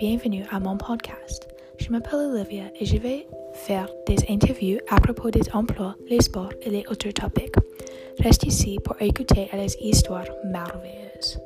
bienvenue à mon podcast. Je m'appelle Olivia et je vais faire des interviews à propos des emplois, les sports et les autres topics. Reste ici pour écouter les histoires merveilleuses.